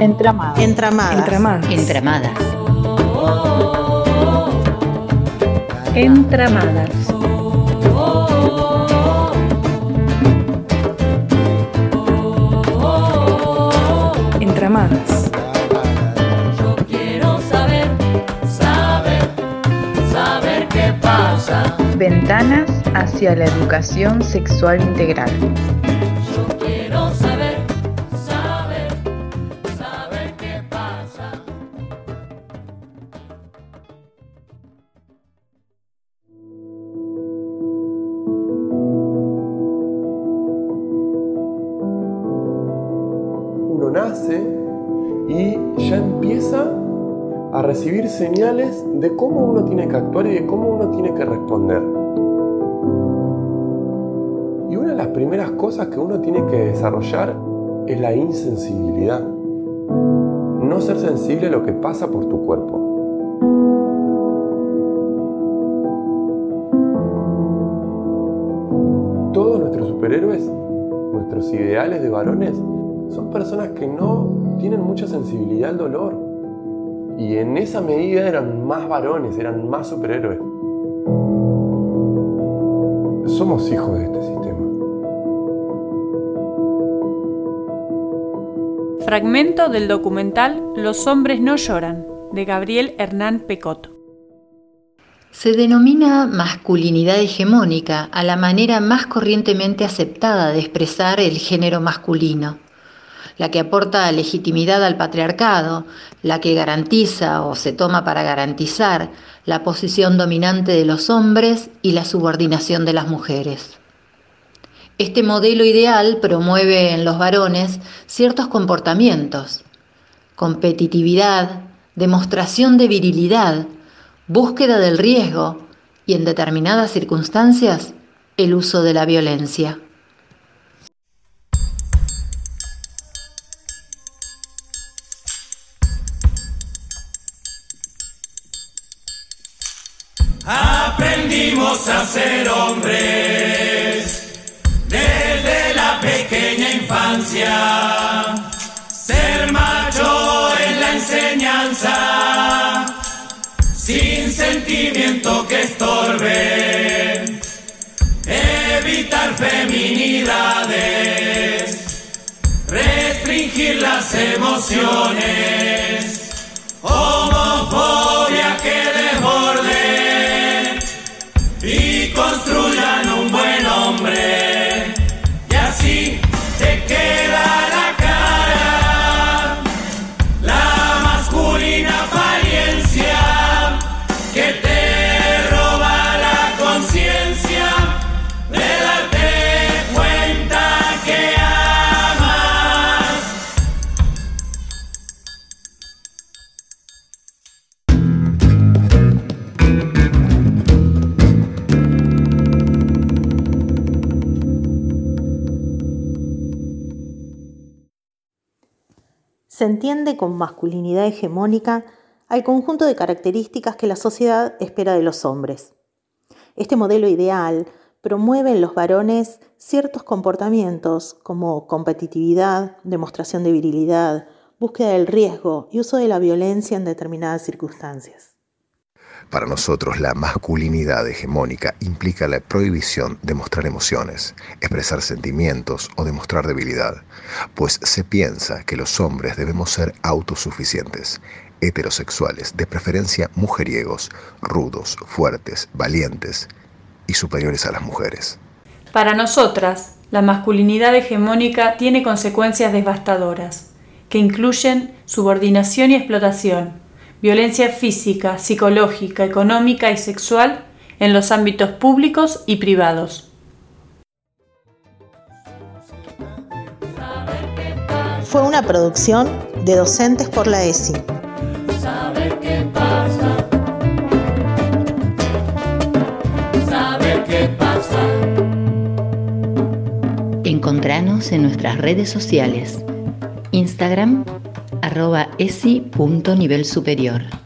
Entramadas. Entramadas. Entramadas. Entramadas. Entramadas. Entramadas. Quiero saber, saber, saber qué pasa. Ventanas hacia la educación sexual integral. Yo quiero saber, saber, saber qué pasa. uno nace y ya empieza a recibir señales de cómo uno tiene que actuar y de cómo uno tiene que responder. De las primeras cosas que uno tiene que desarrollar es la insensibilidad. No ser sensible a lo que pasa por tu cuerpo. Todos nuestros superhéroes, nuestros ideales de varones, son personas que no tienen mucha sensibilidad al dolor. Y en esa medida eran más varones, eran más superhéroes. Somos hijos de este sistema. Fragmento del documental Los hombres no lloran, de Gabriel Hernán Pecot. Se denomina masculinidad hegemónica a la manera más corrientemente aceptada de expresar el género masculino, la que aporta legitimidad al patriarcado, la que garantiza o se toma para garantizar la posición dominante de los hombres y la subordinación de las mujeres. Este modelo ideal promueve en los varones ciertos comportamientos, competitividad, demostración de virilidad, búsqueda del riesgo y en determinadas circunstancias el uso de la violencia. Aprendimos a ser hombres pequeña infancia. Ser macho es la enseñanza, sin sentimiento que estorbe. Evitar feminidades, restringir las emociones, homofobia Se entiende con masculinidad hegemónica al conjunto de características que la sociedad espera de los hombres. Este modelo ideal promueve en los varones ciertos comportamientos como competitividad, demostración de virilidad, búsqueda del riesgo y uso de la violencia en determinadas circunstancias. Para nosotros, la masculinidad hegemónica implica la prohibición de mostrar emociones, expresar sentimientos o demostrar debilidad, pues se piensa que los hombres debemos ser autosuficientes, heterosexuales, de preferencia mujeriegos, rudos, fuertes, valientes y superiores a las mujeres. Para nosotras, la masculinidad hegemónica tiene consecuencias devastadoras, que incluyen subordinación y explotación, violencia física, psicológica, económica y sexual en los ámbitos públicos y privados. Fue una producción de Docentes por la ESI. Saber qué pasa. Saber qué pasa. Encontranos en nuestras redes sociales. Instagram arroba esi.nivel superior.